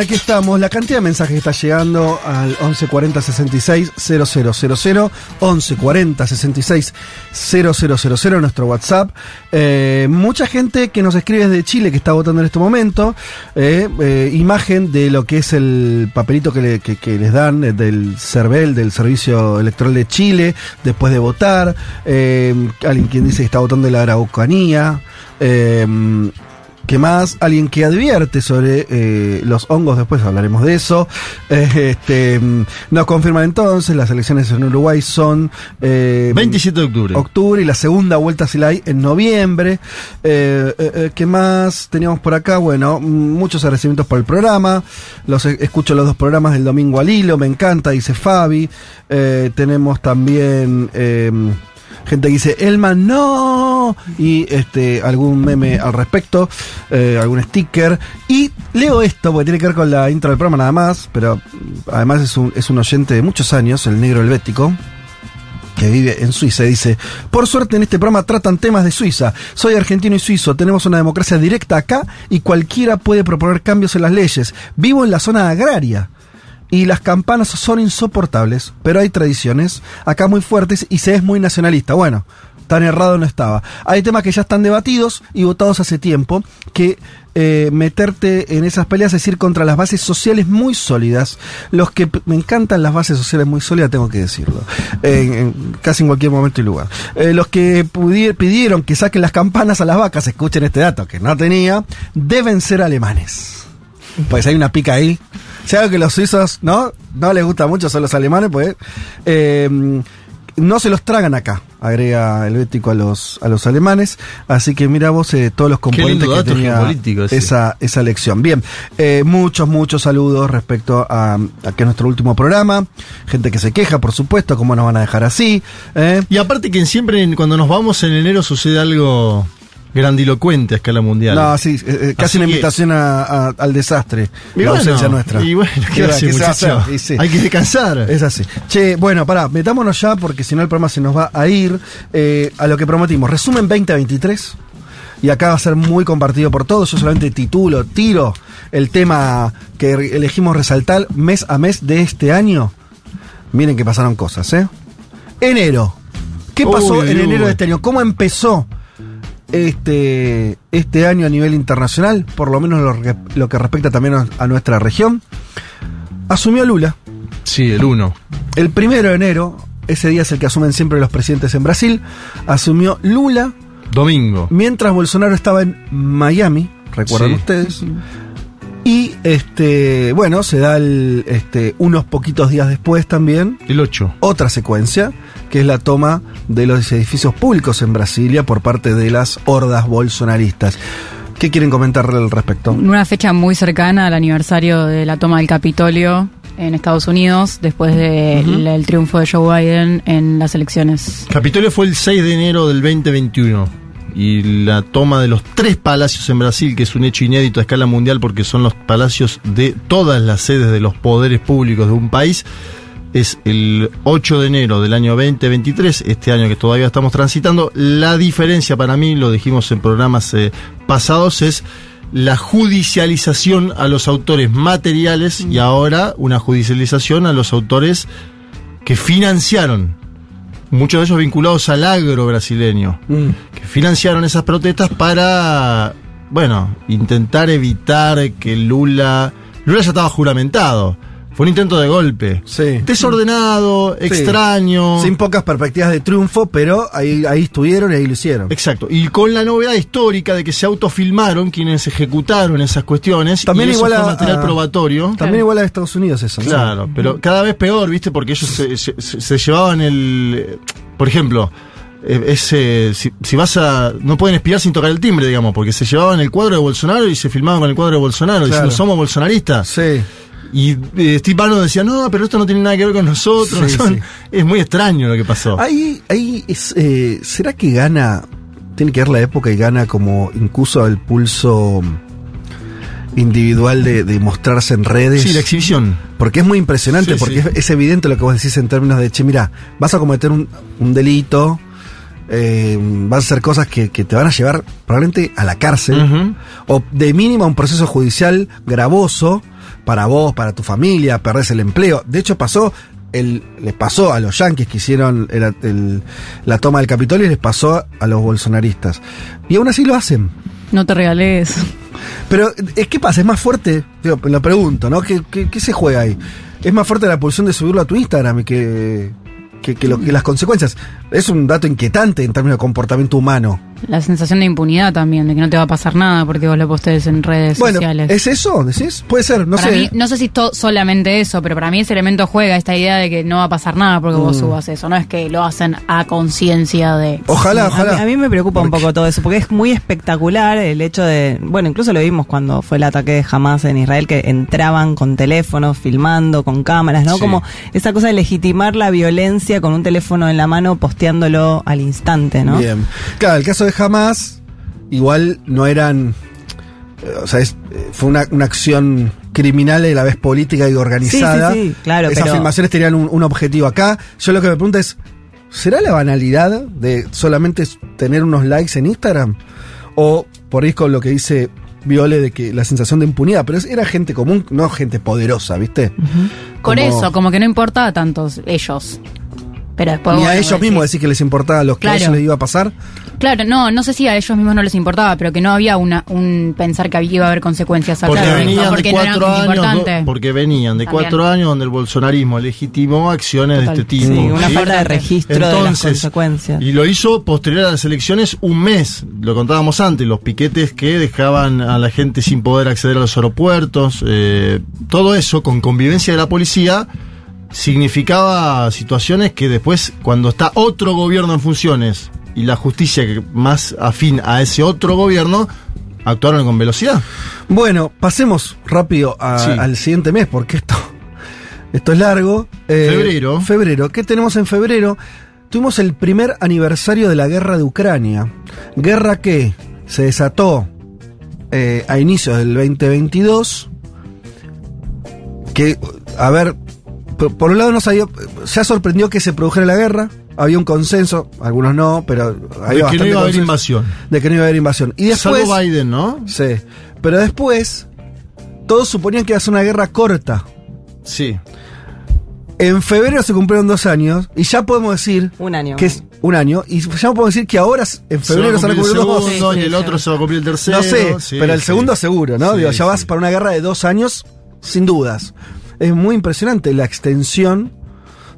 Aquí estamos. La cantidad de mensajes que está llegando al 1140 66 000, 1140 66 000, nuestro WhatsApp. Eh, mucha gente que nos escribe desde Chile que está votando en este momento. eh, eh, imagen de lo que es el papelito que, le- que- les dan del CERVEL, del Servicio Electoral de Chile, después de votar. Alguien quien dice que está votando en la Araucanía. Eh, ¿Qué más? Alguien que advierte sobre eh, los hongos, después hablaremos de eso. Eh, este, mm, nos confirman entonces, las elecciones en Uruguay son... eh, 27 de octubre. octubre y la segunda vuelta se la hay en noviembre. Eh, eh, eh, ¿Qué más teníamos por acá? Bueno, mm, muchos agradecimientos por el programa. Los escucho los dos programas del domingo al hilo, me encanta, dice Fabi. Eh, tenemos también eh, gente que dice Elman no y este algún meme al respecto, eh, algún sticker. Y leo esto porque tiene que ver con la intro del programa nada más, pero mm, además es un, es un oyente de muchos años, el negro helvético que vive en Suiza, dice, por suerte en este programa tratan temas de Suiza. Soy argentino y suizo, tenemos una democracia directa acá y cualquiera puede proponer cambios en las leyes. Vivo en la zona agraria. Y las campanas son insoportables, pero hay tradiciones acá muy fuertes y se es muy nacionalista. Bueno, tan errado no estaba. Hay temas que ya están debatidos y votados hace tiempo, que eh, meterte en esas peleas es ir contra las bases sociales muy sólidas. Los que me encantan las bases sociales muy sólidas, tengo que decirlo. En- casi en cualquier momento y lugar. Eh, los que pidieron que saquen las campanas a las vacas, escuchen este dato que no tenía, deben ser alemanes. Pues hay una pica ahí. Si algo que los suizos no, no les gusta mucho son los alemanes, pues eh, no se los tragan acá, agrega el Bético a los, a los alemanes. Así que mira vos eh, todos los componentes que tenía esa, esa lección. Bien, eh, muchos, muchos saludos respecto a, a que es nuestro último programa. Gente que se queja, por supuesto, cómo nos van a dejar así. eh. Y aparte que siempre cuando nos vamos en enero sucede algo grandilocuente a escala mundial. No, sí, eh, eh, casi Así una que- invitación a- a- al desastre. Y la bueno, ausencia nuestra. Y bueno, ¿qué, ¿Qué hace? Y sí. Hay que descansar. Es así. Che, bueno, pará, metámonos ya porque si no el programa se nos va a ir eh, a lo que prometimos. Resumen 2023. Y acá va a ser muy compartido por todos. Yo solamente titulo, tiro el tema que elegimos resaltar mes a mes de este año. Miren que pasaron cosas, ¿eh? Enero. ¿Qué pasó Uy, en uy. enero de este año? ¿Cómo empezó este, este año a nivel internacional? Por lo menos lo, que- lo que respecta también a, a nuestra región. Asumió Lula. Sí, el 1. El primero de enero, ese día es el que asumen siempre los presidentes en Brasil, asumió Lula Domingo. mientras Bolsonaro estaba en Miami, recuerdan Sí. ustedes. Este, bueno, se da el, este, unos poquitos días después también El 8. otra secuencia, que es la toma de los edificios públicos en Brasilia por parte de las hordas bolsonaristas. ¿Qué quieren comentar al respecto? Una fecha muy cercana al aniversario de la toma del Capitolio en Estados Unidos, después del triunfo de Joe Biden en las elecciones. Capitolio fue el 6 de enero del 2021. Y la toma de los tres palacios en Brasil, que es un hecho inédito a escala mundial porque son los palacios de todas las sedes de los poderes públicos de un país, es el 8 de enero del año 2023, este año que todavía estamos transitando. La diferencia para mí, lo dijimos en programas eh, pasados, es la judicialización a los autores materiales y ahora una judicialización a los autores que financiaron, muchos de ellos vinculados al agro brasileño, Mm. que financiaron esas protestas para, bueno, intentar evitar que Lula... Lula ya estaba juramentado. Fue un intento de golpe. Sí. Desordenado, Sí. extraño. Sin pocas perspectivas de triunfo, pero ahí, ahí estuvieron y ahí lo hicieron. Exacto. Y con la novedad histórica de que se autofilmaron quienes ejecutaron esas cuestiones. También y eso igual fue a- material a- probatorio. También igual a Estados Unidos eso, ¿no? Claro, pero cada vez peor, ¿viste? Porque ellos se, se- se- se llevaban el. Por ejemplo, eh, es, si, si vas a. No pueden espiar sin tocar el timbre, digamos, porque se llevaban el cuadro de Bolsonaro y se filmaban con el cuadro de Bolsonaro, Claro. diciendo somos bolsonaristas. Sí. Y eh, Steve Bannon decía, no, pero esto no tiene nada que ver con nosotros. Sí, son- sí. Es muy extraño lo que pasó. Ahí, ahí es, eh, ¿será que gana? Tiene que ver la época y gana como incluso el pulso individual de, de mostrarse en redes. Sí, la exhibición. Porque es muy impresionante, Sí, porque sí. Es, es evidente lo que vos decís en términos de, che, mira, vas a cometer un, un delito, eh, vas a hacer cosas que, que te van a llevar probablemente a la cárcel, o de mínimo a un proceso judicial gravoso para vos, para tu familia, perdés el empleo. De hecho, pasó, el, les pasó a los yanquis que hicieron el- el- la toma del Capitolio y les pasó a los bolsonaristas. Y aún así lo hacen. No te regales. Pero, ¿es qué pasa? ¿Es más fuerte? Digo, lo pregunto, ¿no? ¿Qué, qué, qué se juega ahí? ¿Es más fuerte la pulsión de subirlo a tu Instagram que, que, que lo, que las consecuencias? Es un dato inquietante en términos de comportamiento humano. La sensación de impunidad también, de que no te va a pasar nada porque vos lo postees en redes Bueno, sociales. ¿es eso? ¿Decís? Puede ser, no para sé. mí, no sé si es solamente eso, pero para mí ese elemento juega esta idea de que no va a pasar nada porque Mm. vos subas eso. No es que lo hacen a conciencia de. Ojalá, Sí, a ojalá. mí- A, mí me preocupa un poco todo eso, porque es muy espectacular el hecho de, bueno, incluso lo vimos cuando fue el ataque de Hamas en Israel, que entraban con teléfonos, filmando, con cámaras, ¿no? Sí. Como esa cosa de legitimar la violencia con un teléfono en la mano, posteándolo al instante, ¿no? Bien. Claro, el caso de Hamas, igual no eran. eh, O sea, es- eh, fue una, una acción criminal y a la vez política y organizada. Sí, sí, sí, claro, Esas pero- filmaciones tenían un, un objetivo acá. Yo lo que me pregunto es: ¿será la banalidad de solamente tener unos likes en Instagram? O por ahí con lo que dice Viole de que la sensación de impunidad, pero es- era gente común, no gente poderosa, ¿viste? Por Como- eso, como que no importa a tantos ellos. Pero después. Ni bueno, a ellos decís- mismos decir que les importaba lo que a Claro. ellos les iba a pasar. Claro, no, no sé si a ellos mismos no les importaba, pero que no había una, un pensar que había- iba a haber consecuencias acá. Porque Claro, venían porque de no cuatro muy años, importante. do- porque venían de También. cuatro años donde el bolsonarismo legitimó acciones Total. de este tipo. Sí, una ¿sí? falta de registro de las Entonces, consecuencias. Y lo hizo posterior a las elecciones un mes, lo contábamos antes, los piquetes que dejaban a la gente sin poder acceder a los aeropuertos, eh, todo eso con convivencia de la policía significaba situaciones que después, cuando está otro gobierno en funciones y la justicia que más afín a ese otro gobierno, actuaron con velocidad. Bueno, pasemos rápido a- Sí. al siguiente mes, porque esto, esto es largo. Eh, Febrero. Febrero. ¿Qué tenemos en febrero? Tuvimos el primer aniversario de la guerra de Ucrania. Guerra que se desató eh, a inicios del 2022. Que, a ver, por, por un lado no sabía, ya sorprendió que se produjera la guerra. Había un consenso, algunos no, pero De había que no bastante iba a haber invasión. de que no iba a haber invasión. Y después, Salvo Biden, ¿no? Sí. Pero después, todos suponían que iba a ser una guerra corta. Sí. En febrero se cumplieron dos años y ya podemos decir Un año. que es un año y ya podemos decir que ahora en febrero se van a cumplir el dos. segundo Sí, y el otro se va a cumplir el tercero. No sé, Sí, pero el sí. segundo seguro, ¿no? Sí, Digo, ya vas para una guerra de dos años, sin dudas. Es muy impresionante la extensión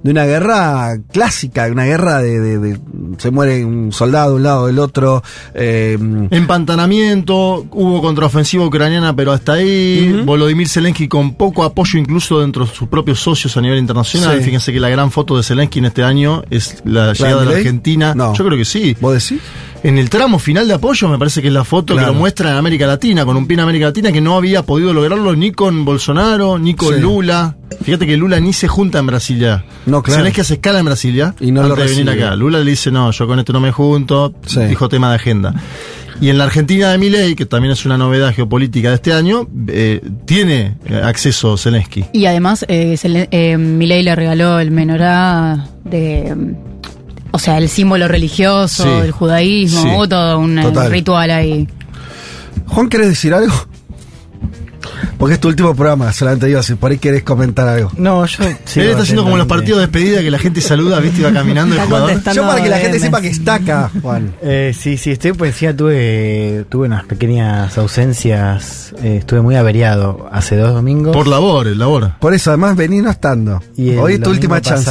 de una guerra clásica, una guerra de, de- de- se muere un soldado de un lado del otro. eh, Empantanamiento, hubo contraofensiva ucraniana, pero hasta ahí. Volodymyr Zelensky con poco apoyo incluso dentro de sus propios socios a nivel internacional. Sí. Fíjense que la gran foto de Zelensky en este año es la llegada de la? Argentina. No. Yo creo que sí. ¿Vos decís? En el tramo final de apoyo me parece que es la foto Claro. que lo muestra en América Latina, con un pie en América Latina que no había podido lograrlo ni con Bolsonaro, ni con Sí. Lula. Fíjate que Lula ni se junta en Brasil ya. No, claro. Zelensky hace escala en Brasil ya. Y no lo antes de venir recibe. acá. Lula le dice, no, yo con esto no me junto. Sí. Dijo tema de agenda. Y en la Argentina de Milei, que también es una novedad geopolítica de este año, eh, tiene eh, acceso Zelensky. Y además, eh, eh, Milei le regaló el menorá de. O sea, el símbolo religioso Sí. del judaísmo, hubo todo un Total. ritual ahí. Juan, ¿querés decir algo? Porque es tu último programa, solamente digo, si por ahí querés comentar algo. No, yo. Él está haciendo como los partidos de despedida que la gente saluda, viste, y va caminando el jugador. Yo para que la gente sepa que está acá, Juan. Eh, sí, sí, estoy por encima. Tuve, tuve unas pequeñas ausencias. eh, estuve muy averiado hace dos domingos. Por labor, el labor. Por eso, además, vení no estando. y el Hoy es tu última chance.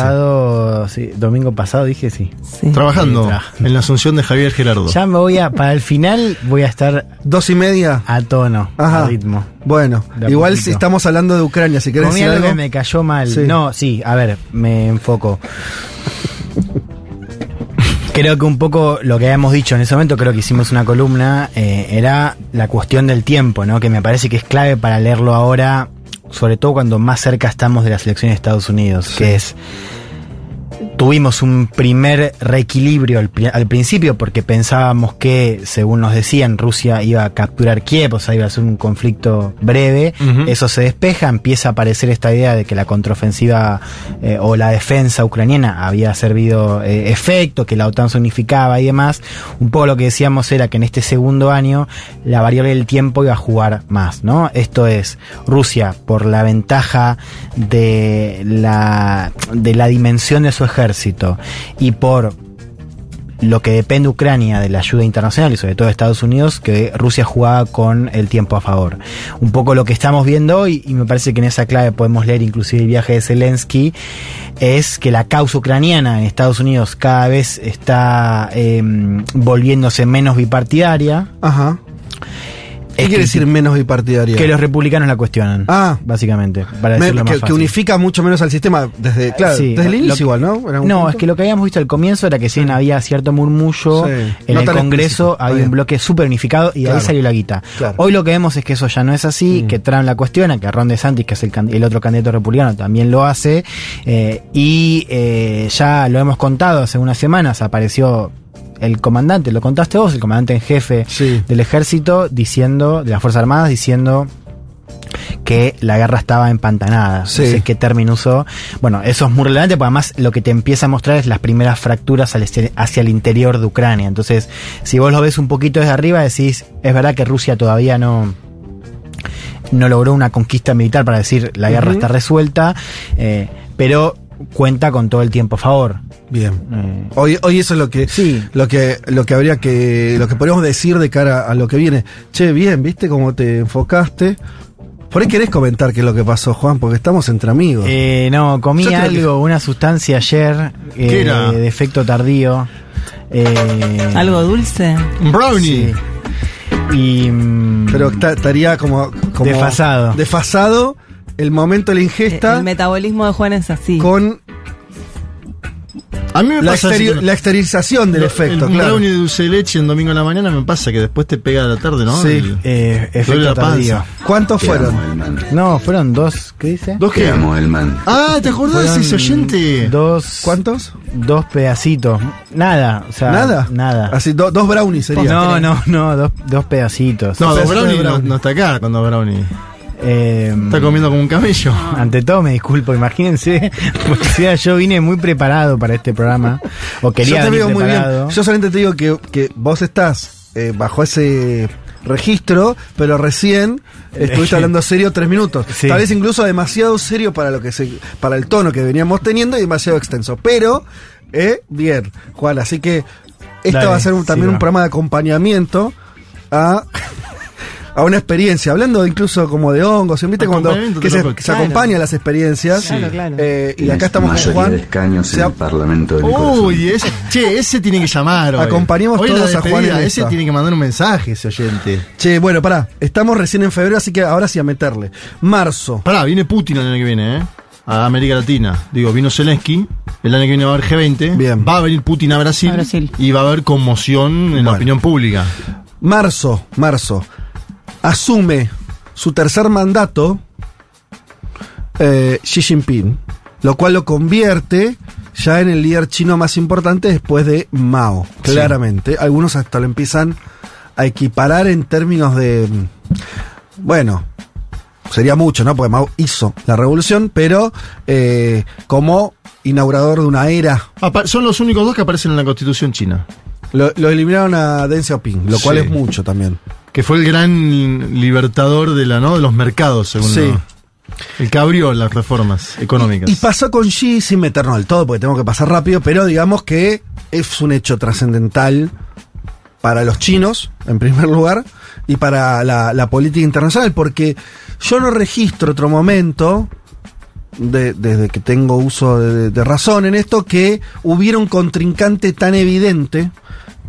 Sí, domingo pasado dije sí. Sí. Trabajando Sí, trabajando. en la asunción de Javier Gerardo. Ya me voy a. Para el final voy a estar Dos y media. a tono, Ajá. a ritmo. Bueno, De igual poquito. si estamos hablando de Ucrania, si querés Comí decir algo algo. que me cayó mal. Sí. No, sí, a ver, me enfoco. Creo que un poco lo que habíamos dicho en ese momento, creo que hicimos una columna, eh, era la cuestión del tiempo, ¿no? Que me parece que es clave para leerlo ahora, sobre todo cuando más cerca estamos de las elecciones de Estados Unidos, que es tuvimos un primer reequilibrio al, pri- al principio porque pensábamos que, según nos decían, Rusia iba a capturar Kiev, o sea, iba a ser un conflicto breve. Eso se despeja, empieza a aparecer esta idea de que la contraofensiva eh, o la defensa ucraniana había servido eh, efecto, que la OTAN se unificaba y demás. Un poco lo que decíamos era que en este segundo año la variable del tiempo iba a jugar más, ¿no? Esto es, Rusia, por la ventaja de la, de la dimensión de su ejército y por lo que depende Ucrania de la ayuda internacional y sobre todo de Estados Unidos, que Rusia jugaba con el tiempo a favor. Un poco lo que estamos viendo hoy, y me parece que en esa clave podemos leer inclusive el viaje de Zelensky, es que la causa ucraniana en Estados Unidos cada vez está eh, volviéndose menos bipartidaria. Ajá. ¿Qué quiere decir menos bipartidaria? Que los republicanos la cuestionan. Ah. básicamente. Para Me- más que, que unifica mucho menos al sistema desde, claro, Sí, desde el inicio igual, ¿no? No, punto. es que lo que habíamos visto al comienzo era que si bien había cierto murmullo, Sí, en no el Congreso explícito, había un bloque súper unificado y de ahí salió la guita. Claro. Hoy lo que vemos es que eso ya no es así, que Trump la cuestiona, que Ron DeSantis, que es el otro candidato republicano, también lo hace, eh, y eh, ya lo hemos contado hace unas semanas, apareció el comandante, lo contaste vos, el comandante en jefe Sí. del ejército, diciendo, de las Fuerzas Armadas, diciendo que la guerra estaba empantanada. Sí. No sé qué término usó. Bueno, eso es muy relevante porque además lo que te empieza a mostrar es las primeras fracturas este- hacia el interior de Ucrania. Entonces, si vos lo ves un poquito desde arriba, decís, es verdad que Rusia todavía no no logró una conquista militar para decir la guerra está resuelta, eh, pero cuenta con todo el tiempo a favor. Bien. Eh, Hoy, hoy eso es lo que, Sí. lo que, lo que habría que, lo que podríamos decir de cara a lo que viene. Che, bien, ¿viste cómo te enfocaste? Por ahí querés comentar qué es lo que pasó, Juan, porque estamos entre amigos. Eh, no, comí que- algo, una sustancia ayer eh, ¿Qué era? de efecto tardío. Eh, Algo dulce. Un brownie. Sí. Y. mm, Pero ta- estaría como, como Desfasado. Desfasado el momento de la ingesta El metabolismo de Juan es así. con A mí me la, pasa la exteriorización del lo- efecto, el claro. brownie de dulce de leche en domingo a la mañana me pasa que después te pega a la tarde, ¿no? Sí. El- eh, efecto la panza. tardío. ¿Cuántos Te fueron? No, fueron dos. ¿Qué dice? ¿Dos qué? amo, Elman. Ah, ¿te acordás Fueron ese oyente? Dos. ¿Cuántos? Dos pedacitos. Nada. O sea, ¿Nada? Nada. Así, do- dos brownies sería. No, no, no, dos, dos pedacitos. No, dos de brownie, no, no está acá cuando brownie. Eh, Está comiendo como un camello. Ante todo me disculpo, imagínense, o sea, yo vine muy preparado para este programa, o quería Yo te veo muy bien. Yo solamente te digo que, que vos estás eh, bajo ese registro, pero recién estuviste hablando serio tres minutos. Sí. Tal vez incluso demasiado serio para lo que se, para el tono que veníamos teniendo y demasiado extenso. Pero, eh, bien, Juan, así que esto Dale, va a ser un- también sí, un programa de acompañamiento a a una experiencia, hablando incluso como de hongos, ¿viste? Cuando que se, que se Claro. acompañan las experiencias. Claro, claro. Eh, y acá estamos con Juan. de escaños en el Parlamento de mi corazón. Uy, ese, che, ese tiene que llamar. Hoy. Acompañemos Hoy todos a Juan en Ese tiene que mandar un mensaje, ese oyente. Che, bueno, pará, estamos recién en febrero, así que ahora sí a meterle. Marzo. Pará, viene Putin el año que viene, ¿eh? A América Latina. Digo, vino Zelensky, el año que viene va a haber G20. Bien. Va a venir Putin a Brasil. A Brasil. Y va a haber conmoción en la opinión pública. Marzo, marzo. Asume su tercer mandato eh, Xi Jinping, lo cual lo convierte ya en el líder chino más importante después de Mao, Sí. claramente. Algunos hasta lo empiezan a equiparar en términos de... Bueno, sería mucho, ¿no? Porque Mao hizo la revolución, pero eh, como inaugurador de una era Apa- son los únicos dos que aparecen en la constitución china. Lo, lo eliminaron a Deng Xiaoping, lo cual Sí. es mucho también. Que fue el gran libertador de, la, ¿no? de los mercados, según Sí. El que abrió las reformas económicas. Y pasó con Xi sin meternos del todo, porque tengo que pasar rápido, pero digamos que es un hecho trascendental para los chinos, en primer lugar, y para la, la política internacional, porque yo no registro otro momento, de- desde que tengo uso de, de razón en esto, que hubiera un contrincante tan evidente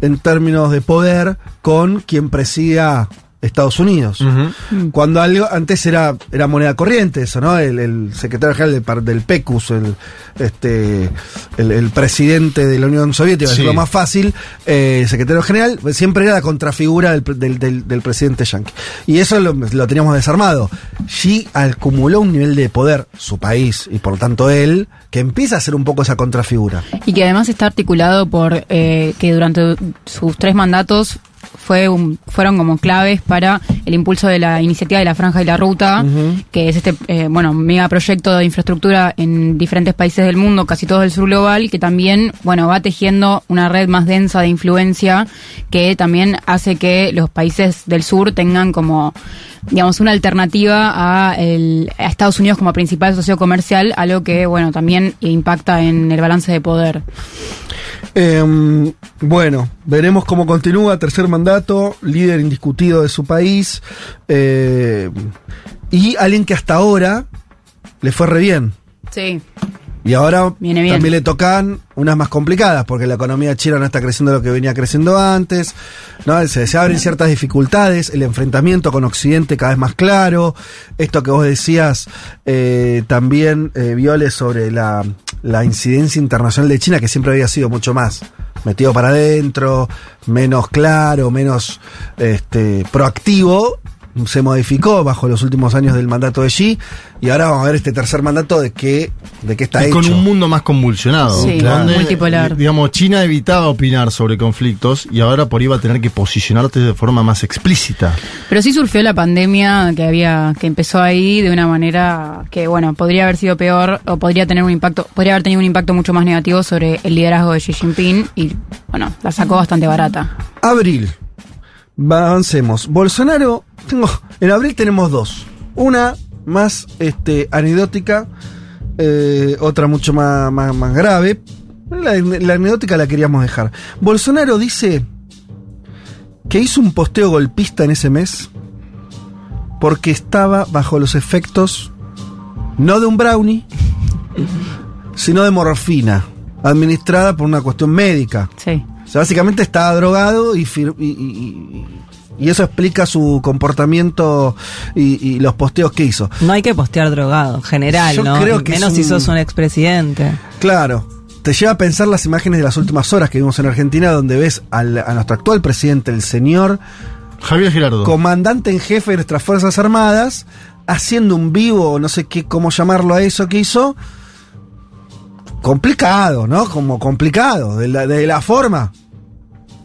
en términos de poder con quien presida Estados Unidos. Ujú. Cuando algo antes era, era moneda corriente, eso, ¿no? El, el secretario general del, del PECUS, el, este, el, el presidente de la Unión Soviética, Sí. es lo más fácil, eh, el secretario general, siempre era la contrafigura del, pre- del, del- del presidente yankee. Y eso lo, lo teníamos desarmado. Xi acumuló un nivel de poder, su país, y por lo tanto él, que empieza a ser un poco esa contrafigura. Y que además está articulado por eh, que durante sus tres mandatos fue un- fueron como claves para el impulso de la iniciativa de la Franja y la Ruta, que es este eh, bueno megaproyecto de infraestructura en diferentes países del mundo, casi todos del sur global, que también bueno va tejiendo una red más densa de influencia que también hace que los países del sur tengan como digamos una alternativa a, el- a Estados Unidos como principal socio comercial, algo que bueno también impacta en el balance de poder. Eh, bueno, veremos cómo continúa, tercer mandato, líder indiscutido de su país, eh, y alguien que hasta ahora le fue re bien. Sí. Y ahora Viene bien. también le tocan unas más complicadas, porque la economía china no está creciendo lo que venía creciendo antes, ¿no? se, se abren ciertas dificultades, el enfrentamiento con Occidente cada vez más claro, esto que vos decías eh, también, eh, Viole, sobre la, la incidencia internacional de China, que siempre había sido mucho más metido para adentro, menos claro, menos este, proactivo, se modificó bajo los últimos años del mandato de Xi y ahora vamos a ver este tercer mandato de qué de qué está Y hecho. con un mundo más convulsionado. Sí, donde, multipolar. eh, Digamos, China evitaba opinar sobre conflictos y ahora por ahí va a tener que posicionarte de forma más explícita. Pero sí surgió la pandemia que había, que empezó ahí de una manera que, bueno, podría haber sido peor o podría tener un impacto, podría haber tenido un impacto mucho más negativo sobre el liderazgo de Xi Jinping y, bueno, la sacó bastante barata. Abril. Va, Avancemos. Bolsonaro, tengo, en abril tenemos dos. Una más este, anecdótica, eh, otra mucho más, más, más grave. La, la anecdótica la queríamos dejar. Bolsonaro dice que hizo un posteo golpista en ese mes porque estaba bajo los efectos no de un brownie, sino de morfina, administrada por una cuestión médica. Sí. O sea, básicamente estaba drogado y, fir- y, y- y eso explica su comportamiento y, y los posteos que hizo. No hay que postear drogado, en general, Yo ¿no? creo que Menos si sos un expresidente. Claro, te lleva a pensar las imágenes de las últimas horas que vimos en Argentina, donde ves al- a nuestro actual presidente, el señor Javier Girardo. comandante en jefe de nuestras Fuerzas Armadas, haciendo un vivo, no sé qué, cómo llamarlo a eso que hizo. Complicado, ¿no? Como complicado, de la, de la forma.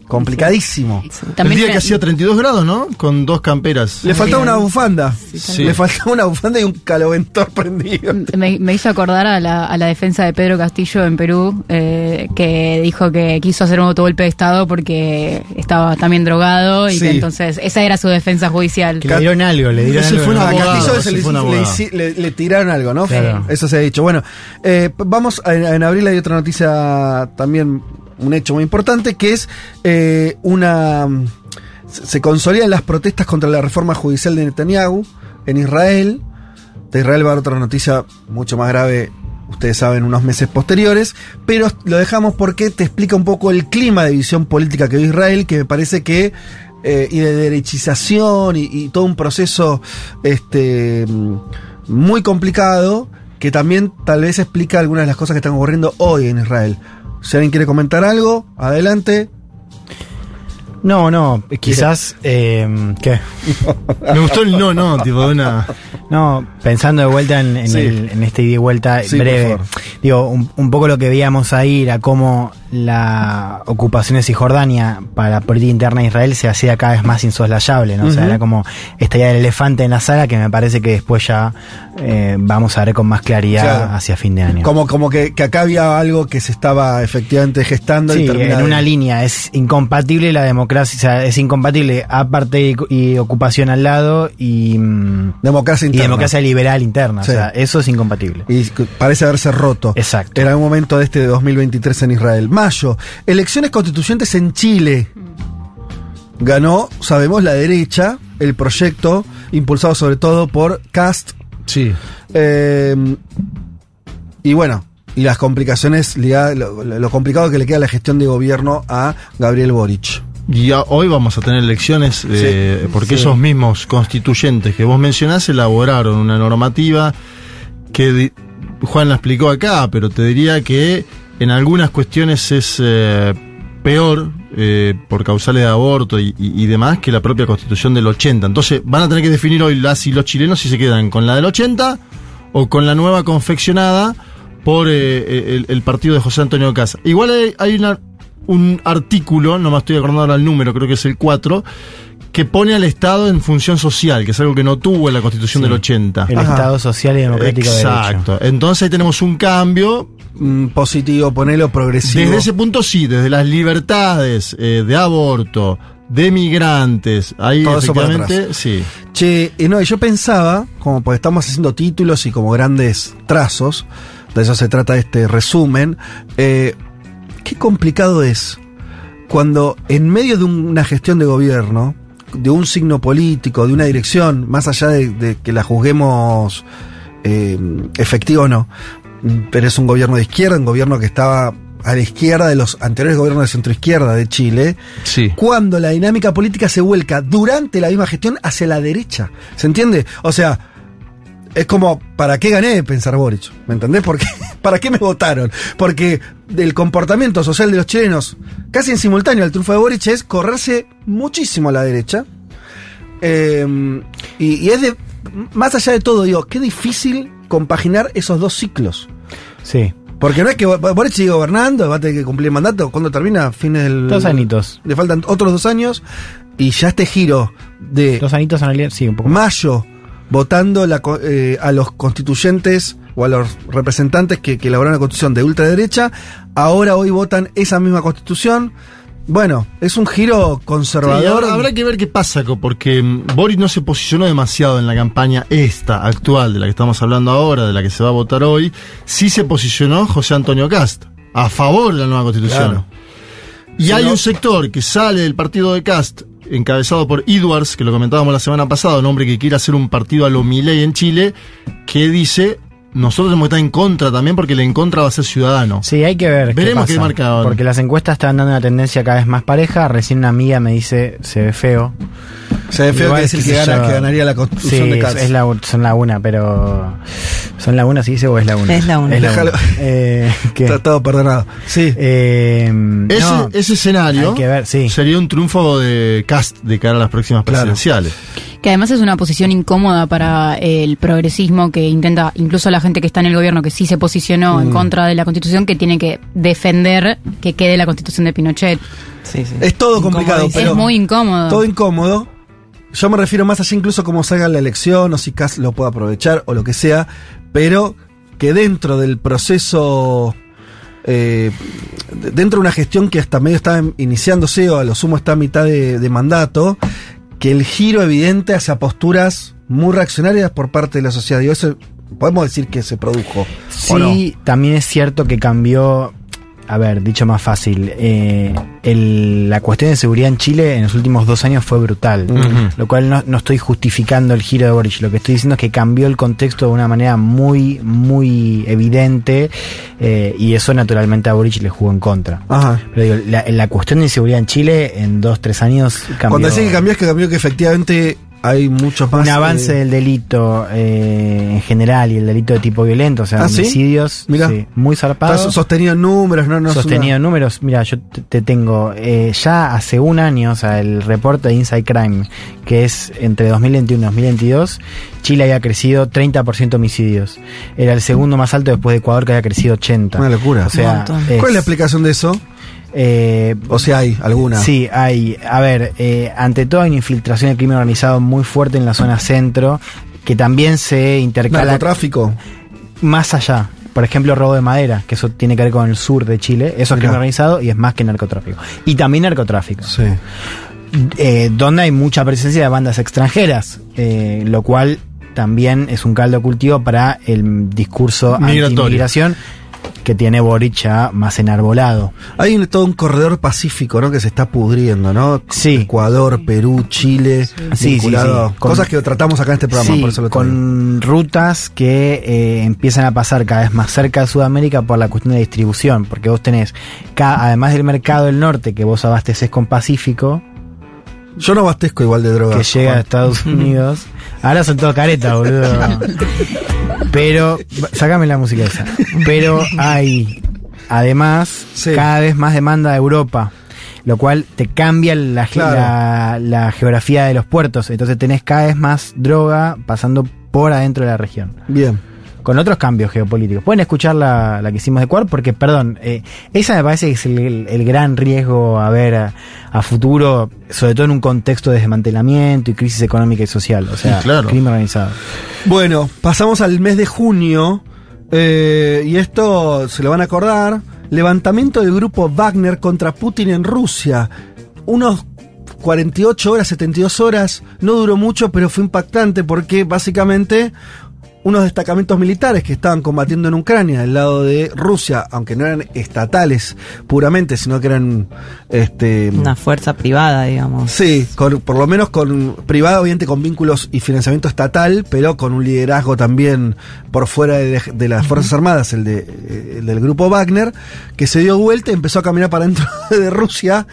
Complicadísimo. el día que hacía 32 grados, ¿no? Con dos camperas. Le faltaba una bufanda. Sí. Le faltaba una bufanda y un caloventor prendido. Me, me hizo acordar a la, a la defensa de Pedro Castillo en Perú, eh, que dijo que quiso hacer un autogolpe de Estado porque estaba también drogado y Sí. que entonces esa era su defensa judicial. Que le dieron algo, le dieron algo. fue un A abogado, Castillo se le, fue un le abogado. hici- le- le tiraron algo, ¿no? Claro. Eso se ha dicho. Bueno, eh, vamos, a- en, abril hay otra noticia también, un hecho muy importante, que es eh, una... Se consolidan las protestas contra la reforma judicial de Netanyahu en Israel. De Israel va a haber otra noticia mucho más grave, ustedes saben, unos meses posteriores, pero lo dejamos porque te explica un poco el clima de división política que vive Israel, que me parece que eh, y de derechización y, y todo un proceso este muy complicado que también tal vez explica algunas de las cosas que están ocurriendo hoy en Israel. Si alguien quiere comentar algo, adelante. No, no, quizás. eh, ¿Qué? Me gustó el no, no, tipo de una. No, pensando de vuelta en, en Sí. el- en este ida y vuelta Sí, breve. Digo, un, un poco lo que veíamos ahí era cómo la ocupación de Cisjordania para la política interna de Israel se hacía cada vez más insoslayable, ¿no? O sea, Ujú. era como esta idea del elefante en la sala que me parece que después ya eh, vamos a ver con más claridad hacia fin de año. Como, como que, que acá había algo que se estaba efectivamente gestando y Sí, termina en una línea es incompatible la democracia, o sea, es incompatible apartheid y, y ocupación al lado y, mm, democracia y democracia liberal interna, Sí. o sea, eso es incompatible. Y parece haberse roto. Exacto. En algún momento de este de 2023 en Israel. Mayo, elecciones constituyentes en Chile. Ganó, sabemos, la derecha, el proyecto, impulsado sobre todo por Cast. Sí. eh, y bueno, y las complicaciones, lo, complicado que le queda la gestión de gobierno a Gabriel Boric. Y a- hoy vamos a tener elecciones eh, porque esos mismos constituyentes que vos mencionás elaboraron una normativa que Juan la explicó acá, pero te diría que en algunas cuestiones es eh, peor eh, por causales de aborto y, y- y demás que la propia constitución del 80. Entonces van a tener que definir hoy las y los chilenos si se quedan con la del 80 o con la nueva confeccionada por eh, el, el partido de José Antonio Casa. Igual hay, hay una- un artículo, no me estoy acordando ahora el número, creo que es el 4, que pone al Estado en función social, que es algo que no tuvo en la constitución del 80. El Ajá. Estado Social y Democrático de Derecho. Exacto. Entonces ahí tenemos un cambio. Mm, positivo, ponelo progresivo. Desde ese punto sí, desde las libertades eh, de aborto, de migrantes, ahí Todo eso para efectivamente, sí. Che, y no, yo pensaba, como pues estamos haciendo títulos y como grandes trazos, de eso se trata este resumen, eh, qué complicado es cuando en medio de un- una gestión de gobierno, de un signo político, de una dirección, más allá de, de que la juzguemos eh, efectiva o no, pero es un gobierno de izquierda, un gobierno que estaba a la izquierda de los anteriores gobiernos de centroizquierda de Chile, Sí. cuando la dinámica política se vuelca durante la misma gestión hacia la derecha. ¿Se entiende? O sea, es como, ¿para qué gané pensar Boric? ¿Me entendés? Porque, ¿Para qué me votaron? Porque del comportamiento social de los chilenos, casi en simultáneo al triunfo de Boric, es correrse muchísimo a la derecha. Eh, y, y es de, más allá de todo, digo, qué difícil compaginar esos dos ciclos. Sí. Porque no es que Bo- Boric sigue gobernando, va a tener que cumplir el mandato. ¿Cuándo termina? Fines del. Dos añitos. Le faltan otros dos años. Y ya este giro de Dos añitos en realidad, sí, un poco más. mayo votando la eh, a los constituyentes o a los representantes que, que elaboraron la constitución de ultraderecha, ahora hoy votan esa misma constitución. Bueno, es un giro conservador. habrá, habrá que ver qué pasa, porque mm, Boris no se posicionó demasiado en la campaña esta, actual, de la que estamos hablando ahora, de la que se va a votar hoy. Sí se posicionó José Antonio Cast, a favor de la nueva constitución. Claro. Y hay un sector que sale del partido de Cast, encabezado por Edwards, que lo comentábamos la semana pasada, un hombre que quiere hacer un partido a lo Milei en Chile, que dice, nosotros que estar en contra también, porque el en contra va a ser ciudadano. Sí, hay que ver. Veremos qué, qué marca. Porque las encuestas están dando una tendencia cada vez más pareja. Recién una amiga me dice, se ve feo. Se ve feo Igual, que es el que, sé gana, yo. que ganaría la constitución Sí, de Katz. es la, son la una, pero. ¿Son la una, se dice o es la una? Es la una. Es la Déjalo. una. Eh. Está todo perdonado. Sí. Eh, Ese, no, ese escenario hay que ver, sí. sería un triunfo de Cast de cara a las próximas Claro. Que además es una posición incómoda para el progresismo que intenta, incluso la gente que está en el gobierno que sí se posicionó Mm. en contra de la constitución, que tiene que defender que quede la constitución de Pinochet. Sí, sí. Es todo complicado, pero es muy incómodo. todo incómodo. Yo me refiero más allá incluso cómo salga la elección o si Kass lo pueda aprovechar o lo que sea, pero que dentro del proceso, eh, de- dentro de una gestión que hasta medio está iniciándose o a lo sumo está a mitad de, de mandato, que el giro evidente hacia posturas muy reaccionarias por parte de la sociedad. Digo, eso podemos decir que se produjo. Sí, también es cierto que cambió. A ver, dicho más fácil, eh, el- la cuestión de seguridad en Chile en los últimos dos años fue brutal. Lo cual no, no estoy justificando el giro de Boric. Lo que estoy diciendo es que cambió el contexto de una manera muy, muy evidente. eh, y eso naturalmente a Boric le jugó en contra. Ajá. Pero digo, la, la cuestión de inseguridad en Chile en dos, tres años cambió. Cuando decís que cambió, es que cambió que efectivamente hay muchos más. un avance eh, del delito eh, en general y el delito de tipo violento, o sea, ¿Ah, homicidios, Mirá. sí, muy zarpado. está sostenido en números, no, no sostenido una- números, mira, yo te, te tengo eh, ya hace un año, o sea, el reporte de Inside Crime, que es entre 2021 y 2022, Chile había crecido 30% homicidios. Era el segundo más alto después de Ecuador, que había crecido 80. Una locura. O sea, ¿Cuál es la explicación de eso? Eh, O si hay alguna. Sí, hay. A ver, eh, ante todo hay una infiltración del crimen organizado muy fuerte en la zona centro, que también se intercala Narcotráfico. más allá. Por ejemplo, robo de madera, que eso tiene que ver con el sur de Chile. Eso es crimen organizado y es más que narcotráfico. Y también narcotráfico. Sí. Eh, donde hay mucha presencia de bandas extranjeras, eh, lo cual también es un caldo cultivo para el discurso anti-inmigración que tiene Boric ya más enarbolado. Hay un- todo un corredor pacífico, ¿no? Que se está pudriendo, ¿no? Sí. Ecuador, Perú, Chile, Sí, sí, vinculado- sí. Con- Cosas que tratamos acá en este programa, Sí, por eso lo traigo. con rutas que eh, empiezan a pasar cada vez más cerca de Sudamérica por la cuestión de distribución, porque vos tenés, además del mercado del norte que vos abasteces con Pacífico, Yo no abastezco igual de drogas. que llega a. Estados Unidos. Ahora son todos caretas, boludo. Pero, sácame la música esa. Pero hay, además, Sí. cada vez más demanda de Europa. Lo cual te cambia la, ge- Claro. la, la geografía de los puertos. Entonces tenés cada vez más droga pasando por adentro de la región. Bien. Con otros cambios geopolíticos. Pueden escuchar la, la que hicimos de Quar porque, perdón, eh, esa me parece que es el, el- el gran riesgo a ver a, a futuro, sobre todo en un contexto de desmantelamiento y crisis económica y social. O sea, Sí, claro. crimen organizado. Bueno, pasamos al mes de junio. eh, y esto se lo van a acordar. Levantamiento del grupo Wagner contra Putin en Rusia. Unos 48 horas, 72 horas. No duró mucho, pero fue impactante porque básicamente unos destacamentos militares que estaban combatiendo en Ucrania del lado de Rusia, aunque no eran estatales puramente, sino que eran este, Una fuerza privada, digamos. Sí, con- por lo menos con privado, obviamente con vínculos y financiamiento estatal, pero con un liderazgo también por fuera de, de las Fuerzas Armadas, el, de, el del grupo Wagner, que se dio vuelta y empezó a caminar para dentro de Rusia,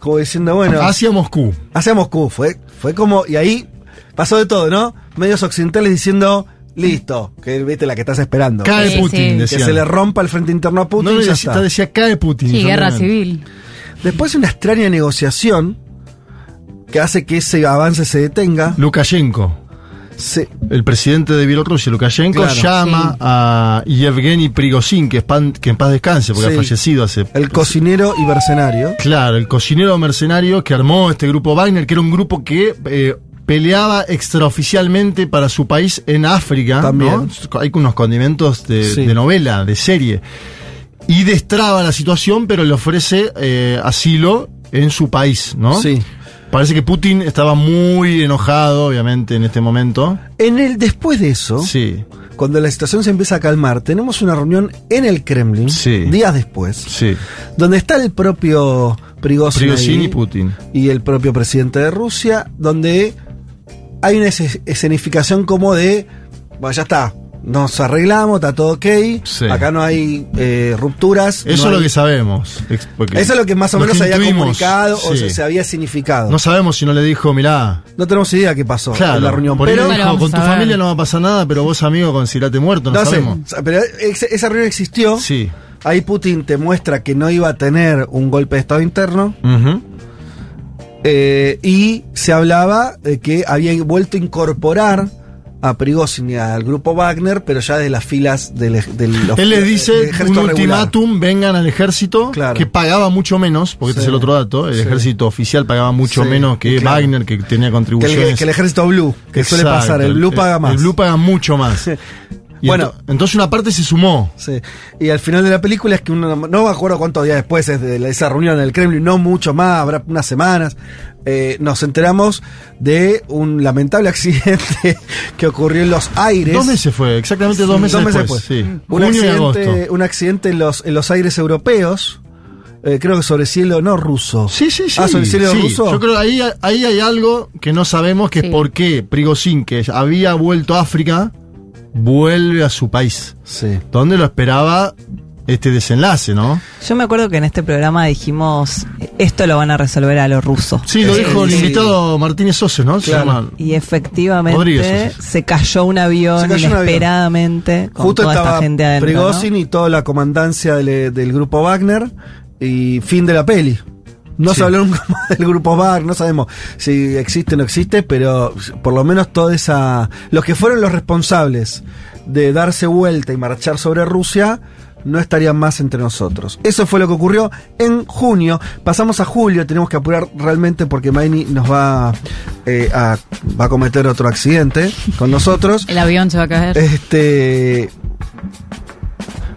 como diciendo, bueno, Hacia Moscú. hacia Moscú. Fue, fue como, y ahí pasó de todo, ¿no? Medios occidentales diciendo, listo, que viste la que estás esperando. Cae Sí, Putin, sí. que se le rompa el frente interno a Putin. no, ya decía, está. decía cae Putin. Sí, guerra civil. Después de una extraña negociación que hace que ese avance se detenga. Lukashenko. se- El presidente de Bielorrusia, Lukashenko, Claro. llama Sí. a Yevgeny Prigozhin, que, es pan- que en paz descanse, porque Sí. ha fallecido hace... el cocinero y mercenario. Claro, el cocinero mercenario que armó este grupo Wagner, que era un grupo que eh, peleaba extraoficialmente para su país en África. También. ¿no? Hay unos condimentos de, Sí. de novela, de serie. Y destraba la situación, pero le ofrece eh, asilo en su país, ¿no? Sí. Parece que Putin estaba muy enojado, obviamente, en este momento. En el después de eso, Sí, cuando la situación se empieza a calmar, tenemos una reunión en el Kremlin, Sí. días después, sí. donde está el propio Prigozhin, Prigozhin ahí, y Putin. y el propio presidente de Rusia, donde hay una es- escenificación como de, bueno, ya está, nos arreglamos, está todo ok, Sí. acá no hay eh, rupturas. Eso no es lo que sabemos. Eso es lo que más o menos se había comunicado o se, se había significado. No sabemos si no le dijo, mirá, No tenemos idea qué pasó Claro, en la reunión, por pero, dijo, con tu familia no va a pasar nada, pero vos, amigo, considerate muerto, no, no sé, sabemos. pero ex- esa reunión existió. Sí. Ahí Putin te muestra que no iba a tener un golpe de Estado interno. Eh, y se hablaba de que había vuelto a incorporar a Prigozhin y al grupo Wagner, pero ya de las filas del, del Él les dice un regular. ultimátum, vengan al ejército, Claro. que pagaba mucho menos, porque este es el otro dato, el Sí. ejército oficial pagaba mucho Sí, menos que claro. Wagner, que tenía Que contribuciones. el, que el ejército blue, que suele pasar, el blue paga más. El blue paga mucho más. Y Bueno. ento- entonces una parte se sumó. Sí. Y al final de la película es que uno, no me acuerdo cuántos días después es de esa reunión en el Kremlin, no mucho más, habrá unas semanas, eh, nos enteramos de un lamentable accidente que ocurrió en los aires. Dos meses fue, exactamente dos meses, después. después. Sí. Un Junio y agosto. accidente, un accidente en los, en los aires europeos, eh, creo que sobre cielo no ruso. Sí, sí, sí. Ah, sobre cielo sí. ruso. Yo creo que ahí, ahí hay algo que no sabemos, que Sí. es por qué Prigozhin, que había vuelto a África, vuelve a su país. Sí. Donde lo esperaba este desenlace, ¿no? Yo me acuerdo que en este programa dijimos, esto lo van a resolver a lo ruso. Sí, lo Sí, dijo el sí. invitado Martínez Soces, ¿no? Se Claro. llama- Y efectivamente Rodríguez, se cayó un avión cayó un avión. inesperadamente con Justo toda estaba esta gente adentro. ¿no? Prigozhin y toda la comandancia del, del grupo Wagner y fin de la peli. No Sí. se habló nunca más del grupo Wagner, no sabemos si existe o no existe, pero por lo menos toda esa... Los que fueron los responsables de darse vuelta y marchar sobre Rusia no estarían más entre nosotros. Eso fue lo que ocurrió en junio. Pasamos a julio, tenemos que apurar realmente porque Maini nos va, eh, a, va a cometer otro accidente con nosotros. El avión se va a caer. Este.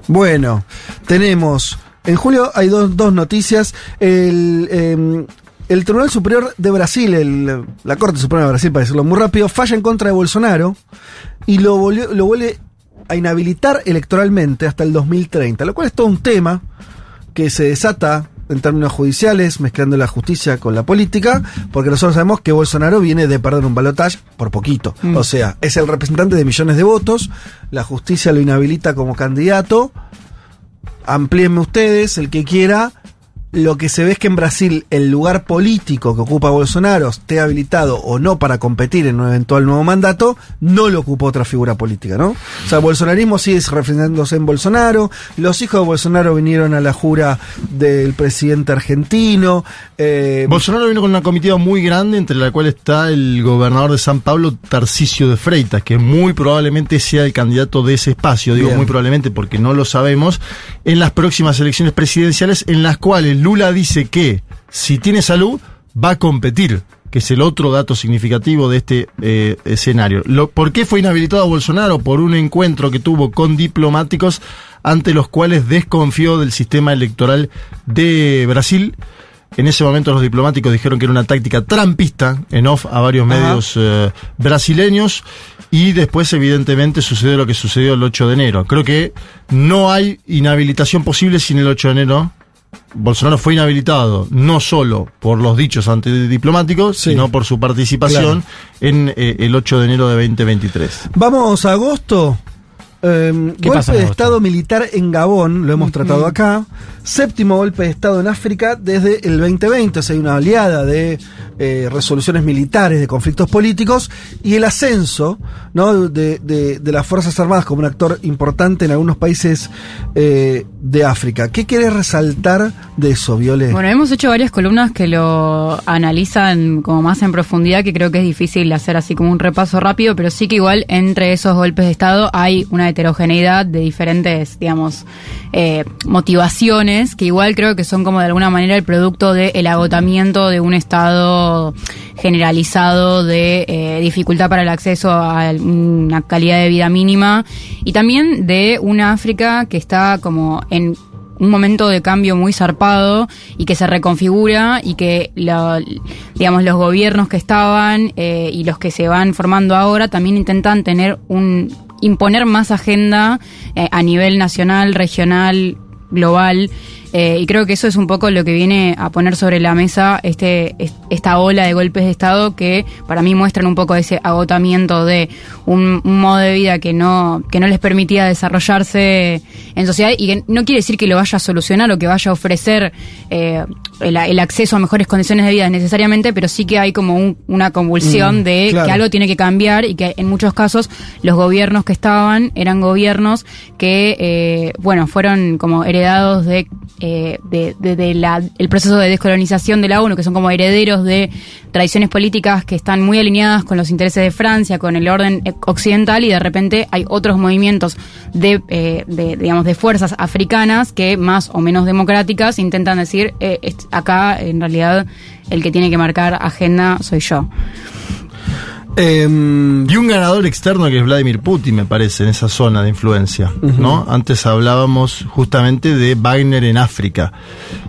Bueno, tenemos. En julio hay dos, dos noticias. El, eh, el Tribunal Superior de Brasil, el- la Corte Suprema de Brasil, para decirlo muy rápido, falla en contra de Bolsonaro y lo, volvió- lo vuelve a inhabilitar electoralmente hasta el 2030, lo cual es todo un tema que se desata en términos judiciales, mezclando la justicia con la política, porque nosotros sabemos que Bolsonaro viene de perder un balotaje por poquito. Mm. O sea, es el representante de millones de votos, la justicia lo inhabilita como candidato. Amplíenme ustedes, el que quiera. Lo que se ve es que en Brasil el lugar político que ocupa Bolsonaro esté habilitado o no para competir en un eventual nuevo mandato, no lo ocupó otra figura política, ¿no? O sea, el bolsonarismo sigue representándose en Bolsonaro, los hijos de Bolsonaro vinieron a la jura del presidente argentino, eh, Bolsonaro vino con una comitiva muy grande, entre la cual está el gobernador de San Pablo, Tarcisio de Freitas, que muy probablemente sea el candidato de ese espacio. Digo Bien. muy probablemente porque no lo sabemos. En las próximas elecciones presidenciales, en las cuales Lula dice que si tiene salud, va a competir. Que es el otro dato significativo de este eh, escenario. Lo, ¿Por qué fue inhabilitado Bolsonaro? Por un encuentro que tuvo con diplomáticos ante los cuales desconfió del sistema electoral de Brasil. En ese momento los diplomáticos dijeron que era una táctica trampista en off a varios Ajá. medios eh, brasileños y después evidentemente sucedió lo que sucedió el 8 de enero. Creo que no hay inhabilitación posible sin el 8 de enero. Bolsonaro fue inhabilitado no solo por los dichos antidiplomáticos, Sí. sino por su participación en eh, el 8 de enero de 2023. Vamos a agosto. Eh, ¿Qué golpe pasa en de? Estado militar en Gabón, lo hemos tratado acá. Séptimo golpe de Estado en África desde el 2020. O sea, hay una oleada de eh, resoluciones militares, de conflictos políticos y el ascenso ¿no? de, de- las Fuerzas Armadas como un actor importante en algunos países eh, de África. ¿Qué quieres resaltar de eso, Viole? Bueno, hemos hecho varias columnas que lo analizan como más en profundidad, que creo que es difícil hacer así como un repaso rápido, pero sí que igual entre esos golpes de Estado hay una heterogeneidad de diferentes, digamos, eh, motivaciones, que igual creo que son como de alguna manera el producto del agotamiento de un Estado generalizado de eh, dificultad para el acceso a una calidad de vida mínima y también de una África que está como en un momento de cambio muy zarpado y que se reconfigura y que digamos los gobiernos que estaban eh, y los que se van formando ahora también intentan tener un imponer más agenda eh, a nivel nacional, regional, global eh, y creo que eso es un poco lo que viene a poner sobre la mesa este es- esta ola de golpes de estado que para mí muestran un poco ese agotamiento de un, un modo de vida que no que no les permitía desarrollarse en sociedad y que no quiere decir que lo vaya a solucionar o que vaya a ofrecer eh, el, el acceso a mejores condiciones de vida necesariamente, pero sí que hay como un- una convulsión Mm, de claro. que algo tiene que cambiar y que en muchos casos los gobiernos que estaban eran gobiernos que, eh, bueno, fueron como heredados de, eh, de, de- la- el proceso de descolonización de la ONU, que son como herederos de tradiciones políticas que están muy alineadas con los intereses de Francia, con el orden occidental y de repente hay otros movimientos de, eh, de, digamos, de fuerzas africanas que más o menos democráticas intentan decir, eh, acá en realidad el que tiene que marcar agenda soy yo. Em, Y un ganador externo que es Vladimir Putin, me parece, en esa zona de influencia. ¿no? Antes hablábamos justamente de Wagner en África.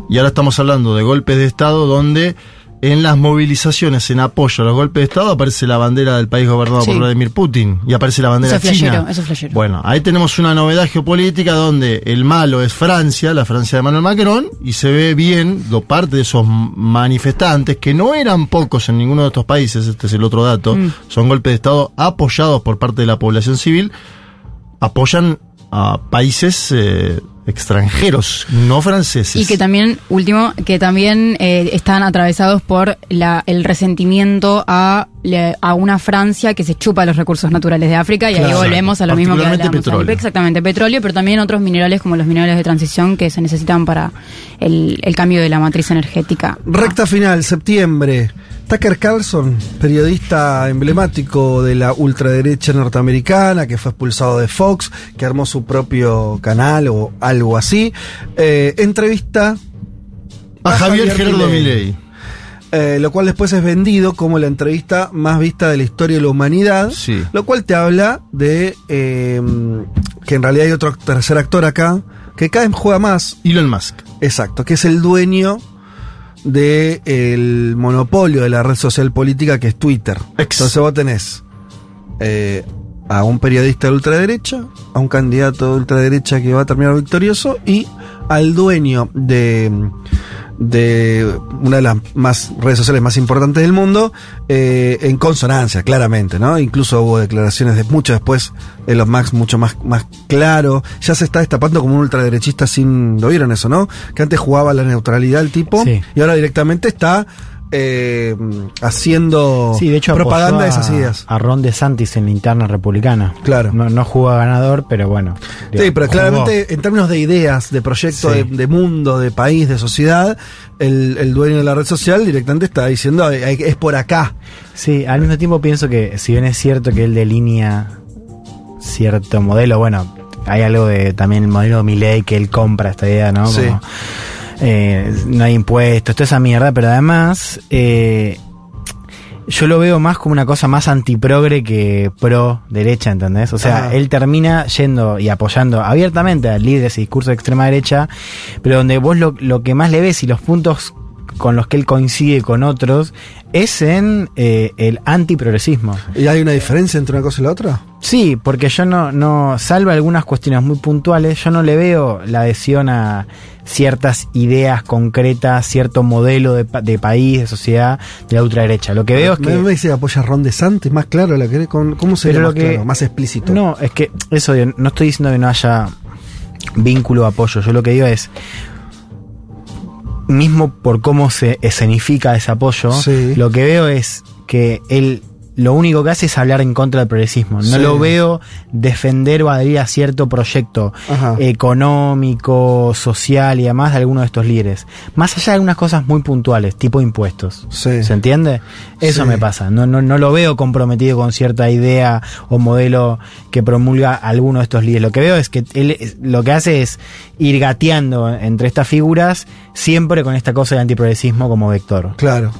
Y ahora estamos hablando de golpes de Estado donde en las movilizaciones en apoyo a los golpes de Estado aparece la bandera del país gobernado Sí. por Vladimir Putin y aparece la bandera Eso es china. flashero, eso es flashero. Bueno, ahí tenemos una novedad geopolítica donde el malo es Francia, la Francia de Emmanuel Macron, y se ve bien lo parte de esos manifestantes, que no eran pocos en ninguno de estos países, este es el otro dato, Mm. son golpes de Estado apoyados por parte de la población civil, apoyan a países eh, extranjeros, no franceses. Y que también, último, que también eh, están atravesados por la, el resentimiento a, una Francia que se chupa los recursos naturales de África y ahí volvemos a lo mismo que al- petróleo. Exactamente, petróleo, pero también otros minerales como los minerales de transición que se necesitan para el, el cambio de la matriz energética. Recta final, septiembre. Tucker Carlson, periodista emblemático de la ultraderecha norteamericana, que fue expulsado de Fox, que armó su propio canal o algo así, eh, entrevista a Javier Gerardo Milei. eh, lo cual después es vendido como la entrevista más vista de la historia de la humanidad, Sí. lo cual te habla de eh, que en realidad hay otro tercer actor acá, que cada vez juega más, Elon Musk. Exacto, que es el dueño del monopolio de la red social política que es Twitter. Ex. Entonces vos tenés eh, a un periodista de ultraderecha, a un candidato de ultraderecha que va a terminar victorioso y al dueño de, de una de las más redes sociales más importantes del mundo eh, en consonancia, claramente, ¿no? Incluso hubo declaraciones de mucho después de los Max mucho más, más claro. Ya se está destapando como un ultraderechista sin. ¿Lo vieron eso, no? Que antes jugaba la neutralidad el tipo Sí. y ahora directamente está eh, haciendo Sí, de hecho propaganda de esas ideas. A Ron DeSantis en la interna republicana. Claro. No, no jugó a ganador, pero bueno. Sí, pero jugó. claramente en términos de ideas, de proyecto, Sí. de, de mundo, de país, de sociedad, el, el dueño de la red social directamente está diciendo "Ay, ay, es por acá. Sí, al mismo tiempo pienso que si bien es cierto que él delinea cierto modelo, bueno, hay algo de también el modelo Milley que él compra esta idea, ¿no? Sí. Como, eh, no hay impuestos, toda esa mierda, pero además eh, yo lo veo más como una cosa más antiprogre que pro derecha, ¿entendés? O sea, él termina yendo y apoyando abiertamente al líder de ese discurso de extrema derecha, pero donde vos lo, lo que más le ves y los puntos con los que él coincide con otros es en eh, el antiprogresismo. ¿Y hay una diferencia entre una cosa y la otra? Sí, porque yo no, no, salvo algunas cuestiones muy puntuales, yo no le veo la adhesión a ciertas ideas concretas, cierto modelo de, de país, de sociedad, de la ultraderecha. Lo que veo es que... me dice apoya a Ron DeSantis, más claro la que con- ¿Cómo sería Pero más que- claro, más explícito? No, es que eso, no estoy diciendo que no haya vínculo o apoyo, yo lo que digo es, mismo por cómo se escenifica ese apoyo, Sí. lo que veo es que él lo único que hace es hablar en contra del progresismo. No Sí. lo veo defender o adherir a cierto proyecto Ajá. económico, social y demás de alguno de estos líderes. Más allá de algunas cosas muy puntuales, tipo impuestos. Sí. ¿Se entiende? Eso Sí. me pasa. No, no, no lo veo comprometido con cierta idea o modelo que promulga alguno de estos líderes. Lo que veo es que él lo que hace es ir gateando entre estas figuras, siempre con esta cosa de antiprogresismo como vector. Claro.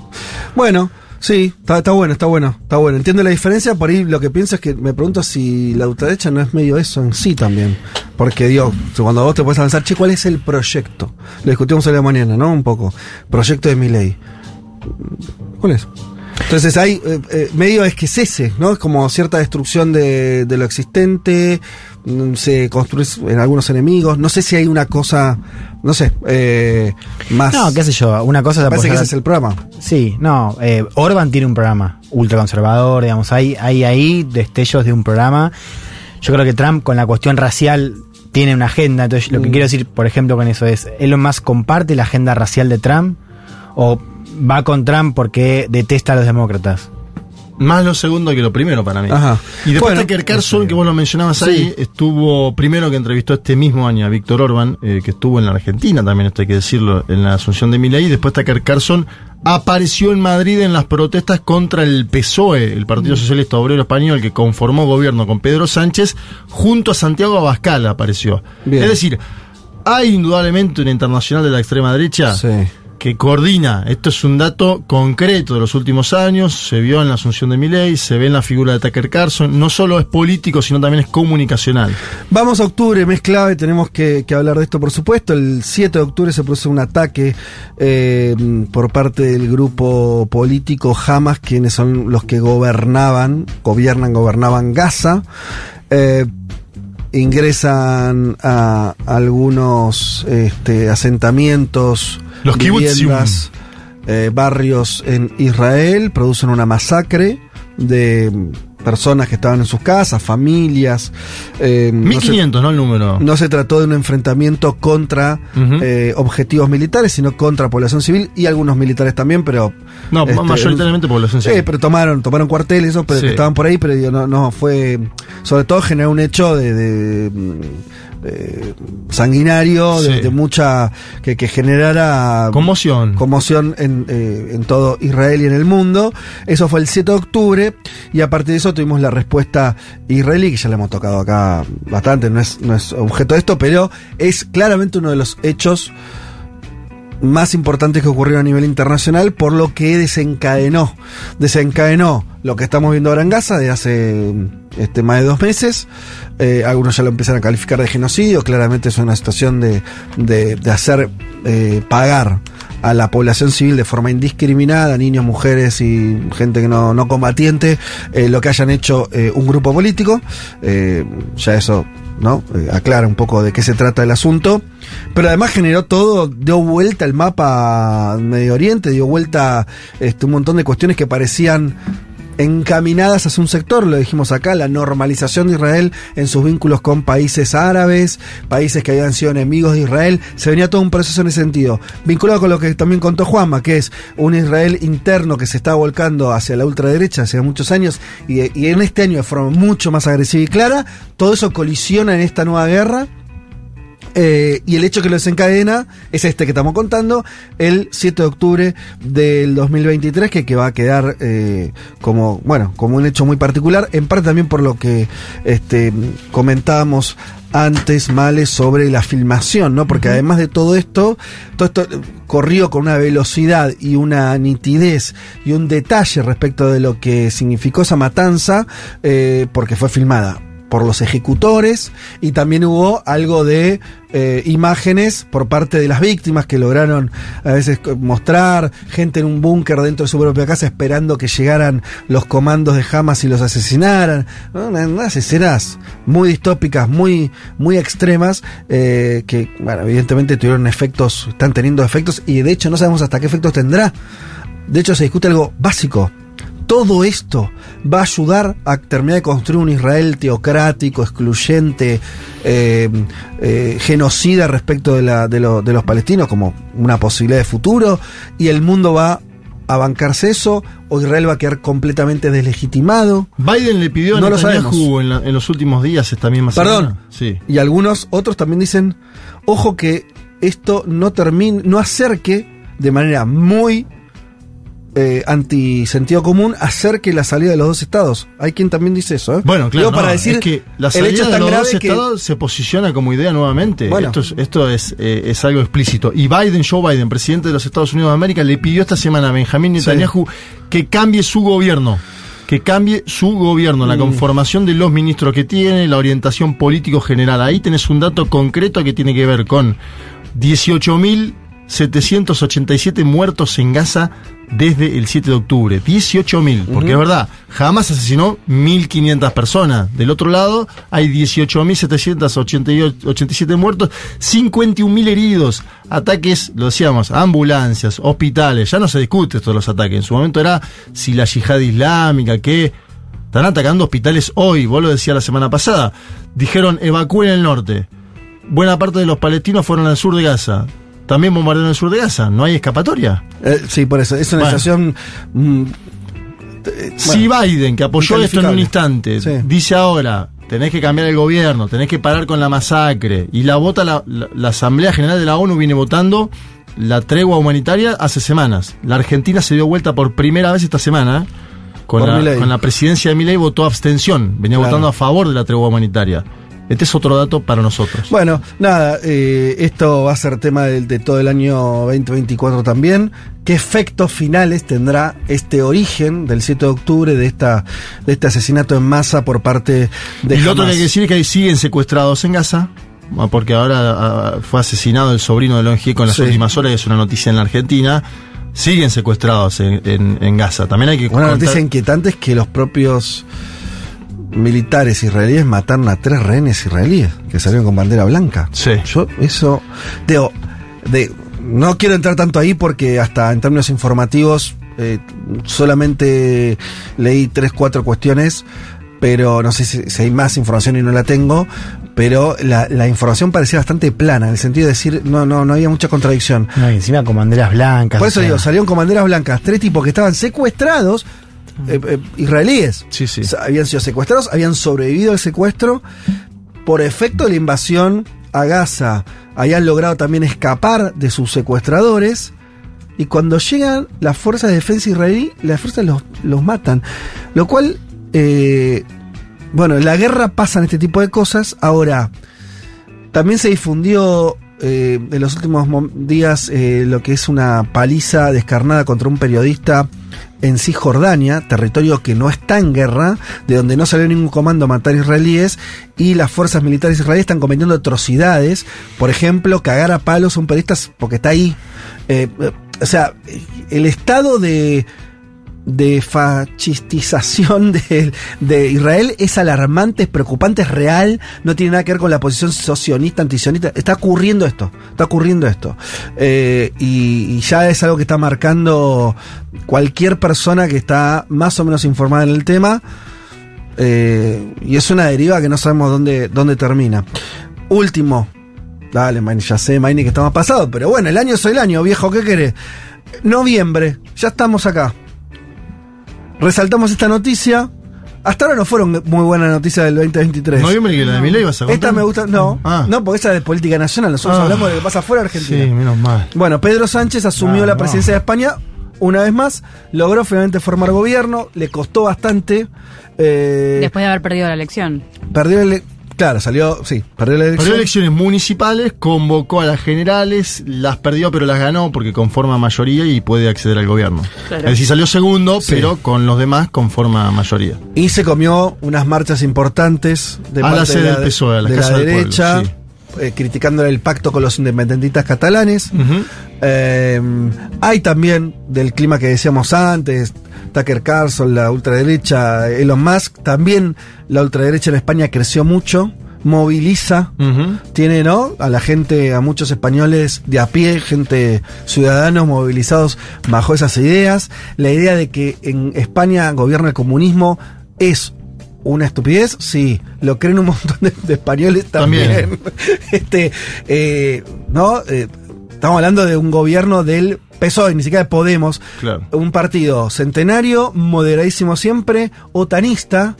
Bueno, sí, está, está bueno, está bueno, está bueno. Entiendo la diferencia, por ahí lo que pienso es que me pregunto si la ultraderecha no es medio eso en sí también. Porque, digo, cuando vos te puedes avanzar, che, ¿cuál es el proyecto? Lo discutimos hoy la mañana, ¿no? Un poco. Proyecto de mi ley. ¿Cuál es? Entonces hay eh, eh, medio es que es ese, ¿no? Es como cierta destrucción de, de lo existente, mm, se construye en algunos enemigos, no sé si hay una cosa, no sé, eh, más... No, qué sé yo, una cosa parece que ese es el programa. Sí, no, eh, Orban tiene un programa ultraconservador, digamos, hay, hay ahí destellos de un programa. Yo creo que Trump con la cuestión racial tiene una agenda, entonces lo que Mm. quiero decir, por ejemplo, con eso es, ¿Elon Musk comparte la agenda racial de Trump o va con Trump porque detesta a los demócratas? Más lo segundo que lo primero para mí. Ajá. Y después Bueno, Tucker Carlson, que vos lo mencionabas Sí. ahí, estuvo primero que entrevistó este mismo año a Víctor Orban, eh, que estuvo en la Argentina también, esto hay que decirlo, en la asunción de Milei. Después Tucker Carlson apareció en Madrid en las protestas contra el PSOE, el Partido Socialista Obrero Español, que conformó gobierno con Pedro Sánchez, junto a Santiago Abascal apareció. Bien. Es decir, hay indudablemente una internacional de la extrema derecha Sí. Que coordina. Esto es un dato concreto de los últimos años, se vio en la asunción de Milei, se ve en la figura de Tucker Carlson, no solo es político, sino también es comunicacional. Vamos a octubre, mes clave, tenemos que, que hablar de esto, por supuesto. El 7 de octubre se produce un ataque eh, por parte del grupo político Hamas, quienes son los que gobernaban, gobiernan, gobernaban Gaza. Eh, ingresan a algunos este, asentamientos, Los viviendas, eh, barrios en Israel, producen una masacre de personas que estaban en sus casas, familias. eh, no se- 1500, ¿no? El número. no se trató de un enfrentamiento contra eh, objetivos militares, sino contra población civil y algunos militares también, pero... No, este, mayoritariamente población Sí, civil. pero tomaron, tomaron cuarteles, eso, pero Sí. que estaban por ahí, pero digo, no, no fue. Sobre todo generó un hecho de, de, de sanguinario, de, Sí. de mucha. que, que generara Conmoción. conmoción en, eh, en todo Israel y en el mundo. Eso fue el 7 de octubre y a partir de eso tuvimos la respuesta israelí, que ya le hemos tocado acá bastante, no es, no es objeto de esto, pero es claramente uno de los hechos más importantes que ocurrieron a nivel internacional por lo que desencadenó. Desencadenó lo que estamos viendo ahora en Gaza de hace este, más de dos meses. Eh, algunos ya lo empiezan a calificar de genocidio. Claramente es una situación de, de, de hacer eh, pagar a la población civil de forma indiscriminada, niños, mujeres y gente que no, no combatiente, eh, lo que hayan hecho un grupo político. Ya eso ¿no? Eh, aclara un poco de qué se trata el asunto. Pero además generó todo, dio vuelta el mapa Medio Oriente, dio vuelta este, un montón de cuestiones que parecían encaminadas hacia un sector, lo dijimos acá, la normalización de Israel en sus vínculos con países árabes, países que habían sido enemigos de Israel, se venía todo un proceso en ese sentido, vinculado con lo que también contó Juanma, que es un Israel interno que se está volcando hacia la ultraderecha hace muchos años y, y en este año de forma mucho más agresiva y clara, todo eso colisiona en esta nueva guerra eh, y el hecho que lo desencadena es este que estamos contando, el 7 de octubre del 2023, que, que va a quedar eh, como, bueno, como un hecho muy particular, en parte también por lo que este, comentábamos antes, Males, sobre la filmación, ¿no? Porque además de todo esto, todo esto corrió con una velocidad y una nitidez y un detalle respecto de lo que significó esa matanza, eh, porque fue filmada por los ejecutores y también hubo algo de eh, imágenes por parte de las víctimas que lograron a veces mostrar gente en un búnker dentro de su propia casa esperando que llegaran los comandos de Hamas y los asesinaran. Unas escenas muy distópicas, muy, muy extremas, eh, que bueno, evidentemente tuvieron efectos, están teniendo efectos y de hecho no sabemos hasta qué efectos tendrá. De hecho se discute algo básico todo esto va a ayudar a terminar de construir un Israel teocrático, excluyente, eh, eh, genocida respecto de, la, de, lo, de, los palestinos como una posibilidad de futuro y el mundo va a bancarse eso o Israel va a quedar completamente deslegitimado. Biden le pidió no lo en, la, en, los últimos días esta misma Perdón. semana. Sí. Y algunos otros también dicen, ojo que esto no termine, no acerque de manera muy eh, anti sentido común acerque la salida de los dos estados. Hay quien también dice eso. ¿eh? Bueno, claro. Digo, para decir es que la el salida hecho es de los grave dos que estados se posiciona como idea nuevamente. Bueno. Esto es, esto es, eh, es algo explícito. Y Biden, Joe Biden, presidente de los Estados Unidos de América, le pidió esta semana a Benjamín Netanyahu que cambie su gobierno. Que cambie su gobierno, la Mm. conformación de los ministros que tiene, la orientación político general. Ahí tenés un dato concreto que tiene que ver con 18.787 muertos en Gaza desde el 7 de octubre. 18.000, porque es verdad, jamás asesinó 1.500 personas. Del otro lado hay 18.787 muertos, 51.000 heridos, ataques, lo decíamos, ambulancias, hospitales. Ya no se discute estos los ataques. En su momento era si la yihad islámica, que están atacando hospitales hoy, vos lo decías la semana pasada. Dijeron evacúen el norte. Buena parte de los palestinos fueron al sur de Gaza. También bombardearon el sur de Gaza. No hay escapatoria. Eh, sí, por eso. Es una Bueno. situación. mm, eh, Si Biden, que apoyó esto en un instante, Sí. dice ahora, tenés que cambiar el gobierno, tenés que parar con la masacre, y la vota la, la- la Asamblea General de la ONU viene votando la tregua humanitaria hace semanas. La Argentina se dio vuelta por primera vez esta semana. Con Por la, con la presidencia de Milei votó abstención, venía Claro. votando a favor de la tregua humanitaria. Este es otro dato para nosotros. Bueno, nada, eh, esto va a ser tema de, todo el año 2024 también. ¿Qué efectos finales tendrá este origen del 7 de octubre de, esta, de este asesinato en masa por parte de y lo otro que hay que decir es que ahí siguen secuestrados en Gaza, ah, porque ahora ah, fue asesinado el sobrino de Lon Gieco en las Sí. últimas horas, es una noticia en la Argentina. Siguen secuestrados en, en- en Gaza. También hay que Una contar- noticia inquietante es que los propios militares israelíes mataron a tres rehenes israelíes que salieron con bandera blanca. Sí. Yo eso digo, de, no quiero entrar tanto ahí porque hasta en términos informativos eh, solamente leí tres, cuatro cuestiones, pero no sé si, si hay más información y no la tengo, pero la, la información parecía bastante plana, en el sentido de decir, no, no, no había mucha contradicción. No, y encima con banderas blancas. Por o eso sea, digo, salieron con banderas blancas, tres tipos que estaban secuestrados, eh, eh, israelíes. Sí, sí. O sea, habían sido secuestrados, habían sobrevivido al secuestro por efecto de la invasión a Gaza. Habían logrado también escapar de sus secuestradores. Y cuando llegan las fuerzas de defensa israelí, las fuerzas los, los matan. Lo cual, eh, bueno, en la guerra pasan este tipo de cosas. Ahora, también se difundió eh, en los últimos días eh, lo que es una paliza descarnada contra un periodista en Cisjordania, territorio que no está en guerra, de donde no salió ningún comando a matar israelíes, y las fuerzas militares israelíes están cometiendo atrocidades, por ejemplo, cagar a palos a un periodista porque está ahí. Eh, eh, o sea, el estado de, de fascistización de, de Israel es alarmante, es preocupante, es real, no tiene nada que ver con la posición socionista, antisionista. Está ocurriendo esto, está ocurriendo esto. Eh, y, ya es algo que está marcando cualquier persona que está más o menos informada en el tema. Eh, y es una deriva que no sabemos dónde, dónde termina. Último. Dale, Maini, ya sé, Maini, que estamos pasados, pero bueno, el año es el año, viejo, ¿qué querés? Noviembre, ya estamos acá. Resaltamos esta noticia. Hasta ahora no fueron muy buenas noticias del 2023. Noviembre que la de Milei vas a contar. Esta me gusta, no, Ah. no, porque esa es de política nacional, nosotros Ah. hablamos de lo que pasa fuera de Argentina. Sí, menos mal. Bueno, Pedro Sánchez asumió Ah, la no. presidencia de España una vez más, logró finalmente formar gobierno, le costó bastante. eh, Después de haber perdido la elección. perdió el. Claro, salió, sí, perdió la elección. Perdió elecciones municipales, convocó a las generales, las perdió pero las ganó porque conforma mayoría y puede acceder al gobierno. Claro. Es decir, salió segundo, Sí. pero con los demás conforma mayoría. Y se comió unas marchas importantes de A la sede de la, del PSOE, a la de Casa la del Pueblo, derecha, sí. eh, criticando el pacto con los independentistas catalanes. Eh, hay también del clima que decíamos antes, Tucker Carlson, la ultraderecha, Elon Musk, también la ultraderecha en España creció mucho, moviliza, tiene, ¿no? A la gente, a muchos españoles de a pie, gente, ciudadanos movilizados bajo esas ideas. La idea de que en España gobierna el comunismo es una estupidez, sí, lo creen un montón de, de españoles también. También. este, eh, ¿no? Eh, estamos hablando de un gobierno del PSOE, ni siquiera de Podemos, Claro. un partido centenario, moderadísimo siempre, otanista.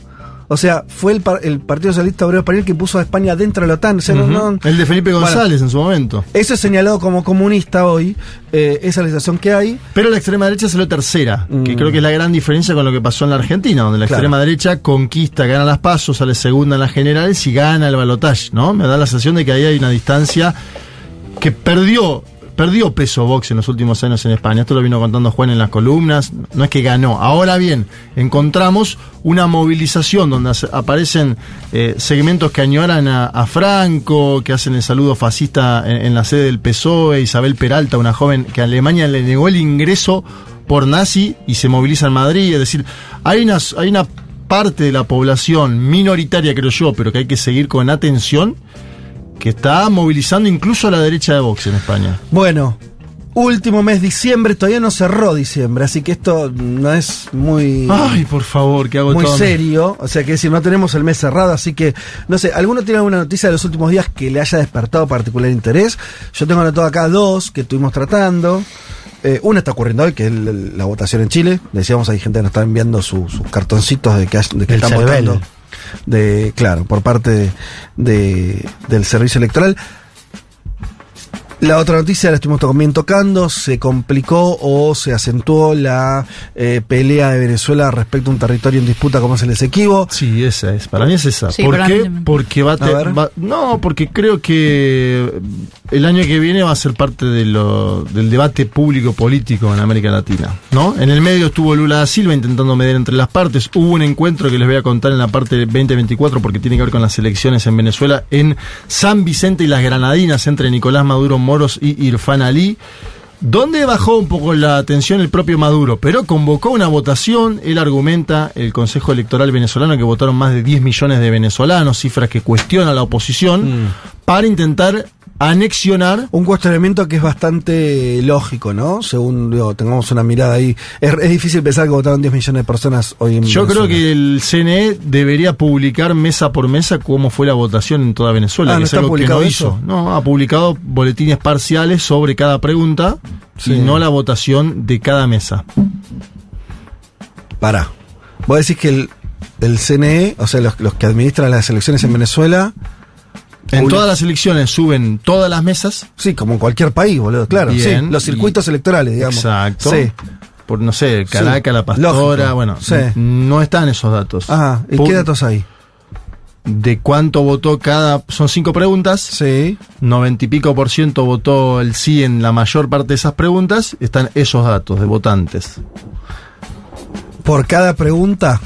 O sea, fue el, par- el Partido Socialista Obrero Español que puso a España dentro de la OTAN. O sea, no- Ujú. no- El de Felipe Bueno, González en su momento. eso es señalado como comunista hoy, eh, esa es la situación que hay. Pero la extrema derecha salió tercera, que Mm. creo que es la gran diferencia con lo que pasó en la Argentina, donde la Claro. extrema derecha conquista, gana las pasos, sale segunda en las generales y gana el balotaje, ¿no? Me da la sensación de que ahí hay una distancia que perdió, perdió peso Vox en los últimos años en España. Esto lo vino contando Juan en las columnas, no es que ganó. Ahora bien, encontramos una movilización donde aparecen eh, segmentos que añoran a, Franco, que hacen el saludo fascista en, en la sede del PSOE, Isabel Peralta, una joven que a Alemania le negó el ingreso por nazi y se moviliza en Madrid. Es decir, hay una, hay una parte de la población minoritaria, creo yo, pero que hay que seguir con atención, que está movilizando incluso a la derecha de Vox en España. Bueno, último mes diciembre, todavía no cerró diciembre, así que esto no es muy... Ay, por favor, que hago muy todo. serio, o sea que decir, no tenemos el mes cerrado, así que, no sé, ¿alguno tiene alguna noticia de los últimos días que le haya despertado particular interés? Yo tengo anotado acá dos que estuvimos tratando. Eh, una está ocurriendo hoy, que es la votación en Chile. Decíamos, hay gente que nos está enviando su- sus cartoncitos de que, hay- de que están CERVEL. votando. De, claro, por parte de, de- del servicio electoral. La otra noticia la estuvimos también tocando, se complicó o se acentuó la eh, pelea de Venezuela respecto a un territorio en disputa como es el Esequibo. Sí, esa es. Para mí es esa. Sí, ¿Por qué? Porque va a, te- A ver. va- No, porque creo que el año que viene va a ser parte de lo, del debate público político en América Latina. ¿no? En el medio estuvo Lula da Silva intentando medir entre las partes. Hubo un encuentro que les voy a contar en la parte 2024 porque tiene que ver con las elecciones en Venezuela en San Vicente y las Granadinas entre Nicolás Maduro Moros y Irfan Ali. Donde bajó un poco la atención el propio Maduro, pero convocó una votación, él argumenta, el Consejo Electoral venezolano, que votaron más de 10 millones de venezolanos, cifras que cuestiona la oposición, para intentar anexionar Un cuestionamiento que es bastante lógico, ¿no? Según digo, tengamos una mirada ahí. Es, es difícil pensar que votaron 10 millones de personas hoy en Yo creo que el CNE debería publicar mesa por mesa cómo fue la votación en toda Venezuela, Ah, que ¿no es está algo que publicado no eso? hizo. No, ha publicado boletines parciales sobre cada pregunta Sí. y no la votación de cada mesa. Pará. Vos decís que el, el CNE, o sea, los, los que administran las elecciones en Venezuela, En todas las elecciones suben todas las mesas. sí, como en cualquier país, boludo, claro. Bien, sí, los circuitos electorales, digamos. Exacto. Sí. Por, no sé, Caracas, Sí, La Pastora, lógico. bueno, Sí. no están esos datos. Ajá, ¿y qué datos hay? De cuánto votó cada. Son cinco preguntas. Sí. 90 y pico por ciento votó el sí en la mayor parte de esas preguntas. Están esos datos de votantes. Por cada pregunta.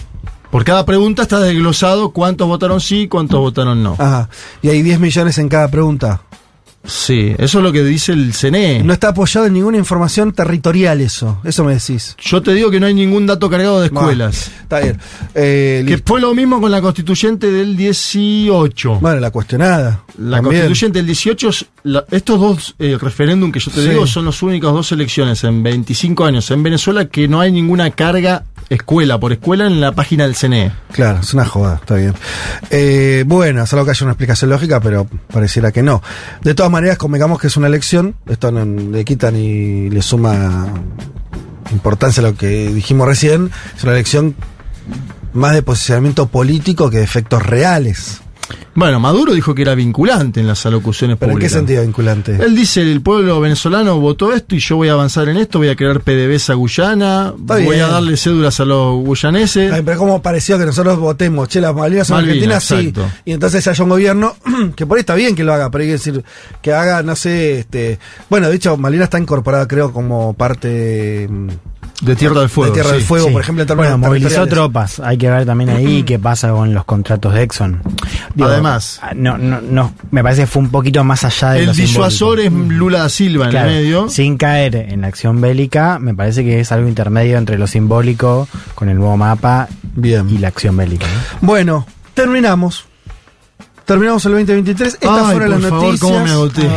Por cada pregunta está desglosado cuántos votaron sí y cuántos votaron no. Ajá. Y hay 10 millones en cada pregunta. Sí, eso es lo que dice el CNE. No está apoyado en ninguna información territorial eso. Eso me decís. Yo te digo que no hay ningún dato cargado de escuelas. Está bien. Eh, Que fue lo mismo con la constituyente del 18. bueno, la cuestionada. La también. constituyente del 18, es la- estos dos eh, referéndum que yo te Sí. digo son las únicas dos elecciones en 25 años en Venezuela que no hay ninguna carga escuela por escuela en la página del CNE. Claro, es una joda, está bien. Eh, bueno, es algo que haya una explicación lógica, pero pareciera que no. De todas maneras, convengamos que es una elección, esto no le quita ni le suma importancia a lo que dijimos recién, es una elección más de posicionamiento político que de efectos reales. Bueno, Maduro dijo que era vinculante en las alocuciones ¿Pero en qué públicas. sentido vinculante? Él dice, el pueblo venezolano votó esto y yo voy a avanzar en esto, voy a crear PDVSA a Guyana, Está voy bien. a darle cédulas a los guyaneses. Ay, pero como pareció que nosotros votemos, che, las Malvinas son Malvinas, argentinas, sí. Y entonces haya un gobierno, que por ahí está bien que lo haga, pero hay que decir, que haga, no sé, este. Bueno, de hecho, Malvinas está incorporada, creo, como parte mm, de Tierra del Fuego. de Tierra del sí. Fuego, Sí. por ejemplo, en Bueno, movilizó tropas. Hay que ver también ahí qué pasa con los contratos de Exxon. Además. ah, no, no, no, me parece que fue un poquito más allá de El disuasor es Lula da Silva en Claro, el medio. Sin caer en la acción bélica, me parece que es algo intermedio entre lo simbólico con el nuevo mapa Bien. y la acción bélica. ¿no? Bueno, terminamos. Terminamos el 2023. Estas Ay, fueron las favor, noticias. cómo me agoté.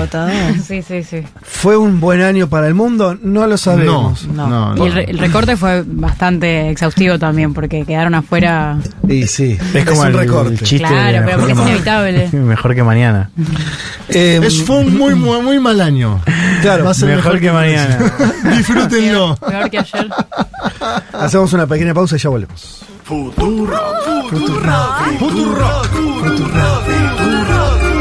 Sí, sí, sí. ¿Fue un buen año para el mundo? No lo sabemos. No, No. no, Y el, el recorte fue bastante exhaustivo también, porque quedaron afuera. Y sí, Es como un el, recorte. el chiste Claro, pero porque es inevitable. mejor que mañana. Eh, Es, fue un muy, muy, muy mal año. Claro, Va a ser mejor que mañana. Disfrútenlo. Peor que ayer. hacemos una pequeña pausa y ya volvemos. Futuro, Futuro, Futuro, Futuro, Futuro,